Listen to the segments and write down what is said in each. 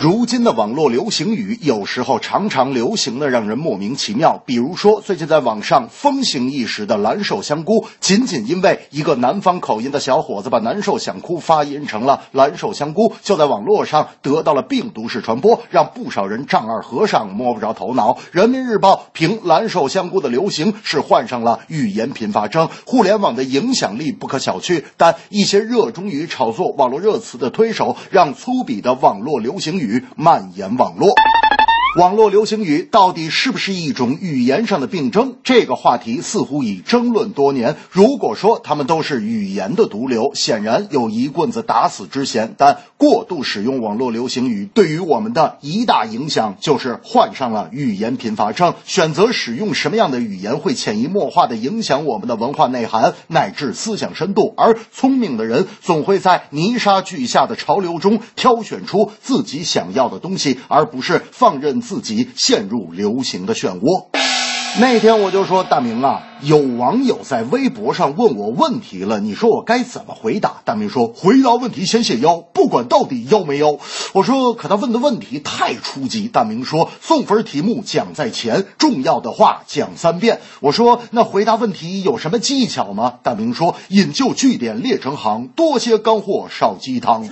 如今的网络流行语，有时候常常流行的让人莫名其妙。比如说，最近在网上风行一时的“蓝瘦香菇”，仅仅因为一个南方口音的小伙子把“难受想哭”发音成了“蓝瘦香菇”，就在网络上得到了病毒式传播，让不少人丈二和尚摸不着头脑。人民日报评“蓝瘦香菇”的流行是患上了语言贫乏症。互联网的影响力不可小觑，但一些热衷于炒作网络热词的推手。让粗鄙的网络流行语蔓延网络。网络流行语到底是不是一种语言上的病症？这个话题似乎已争论多年。如果说他们都是语言的毒瘤，显然有一棍子打死之嫌。但过度使用网络流行语对于我们的一大影响，就是患上了语言贫乏症。选择使用什么样的语言，会潜移默化地影响我们的文化内涵乃至思想深度。而聪明的人总会在泥沙俱下的潮流中挑选出自己想要的东西，而不是放任。自己陷入流行的漩涡。那天我就说大明啊，有网友在微博上问我问题了，你说我该怎么回答？大明说回答问题先谢腰，不管到底腰没腰。我说可他问的问题太初级。大明说送分题目讲在前，重要的话讲三遍。我说那回答问题有什么技巧吗？大明说引就句点列成行，多些干货少鸡汤。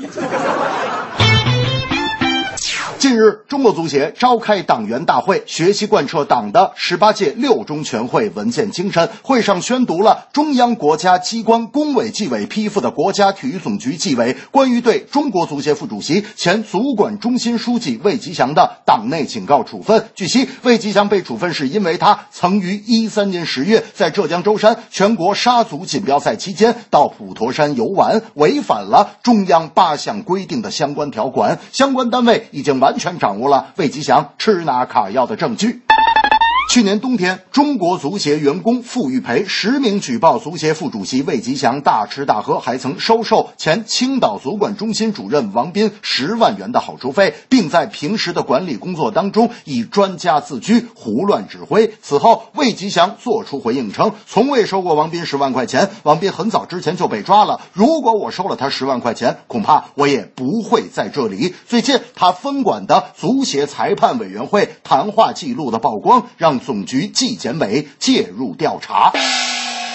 近日，中国足协召开党员大会，学习贯彻党的十八届六中全会文件精神。会上宣读了中央国家机关工委纪委批复的国家体育总局纪委关于对中国足协副主席、前足管中心书记魏吉祥的党内警告处分。据悉，魏吉祥被处分是因为他曾于一三年十月在浙江舟山全国沙足锦标赛期间到普陀山游玩，违反了中央八项规定的相关条款。相关单位已经完。完全掌握了魏吉祥吃拿卡要的证据。去年冬天，中国足协员工傅玉培实名举报足协副主席魏吉祥大吃大喝，还曾收受前青岛足管中心主任王斌十万元的好处费，并在平时的管理工作当中以专家自居，胡乱指挥。此后，魏吉祥作出回应称，从未收过王斌十万块钱，王斌很早之前就被抓了。如果我收了他十万块钱，恐怕我也不会在这里。最近，他分管的足协裁判委员会谈话记录的曝光，让。总局纪检委介入调查。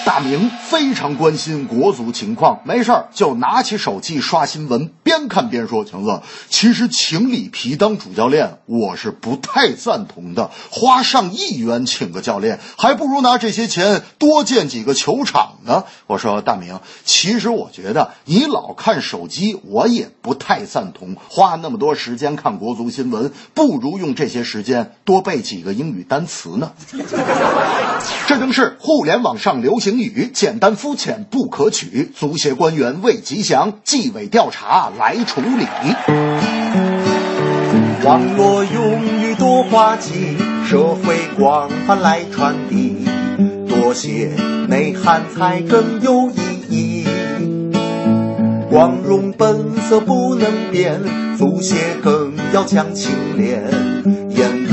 大明非常关心国足情况，没事儿就拿起手机刷新闻，边看边说：“强子，其实请里皮当主教练，我是不太赞同的。花上亿元请个教练，还不如拿这些钱多建几个球场呢。”我说：“大明，其实我觉得你老看手机，我也不太赞同。花那么多时间看国足新闻，不如用这些时间多背几个英语单词呢。”这正是互联网上流行。语简单肤浅不可取，足协官员魏吉祥，纪委调查来处理。网络用语多滑稽，社会广泛来传递，多些内涵才更有意义。光荣本色不能变，足协更要讲清廉，严格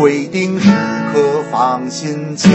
规定时刻放心间。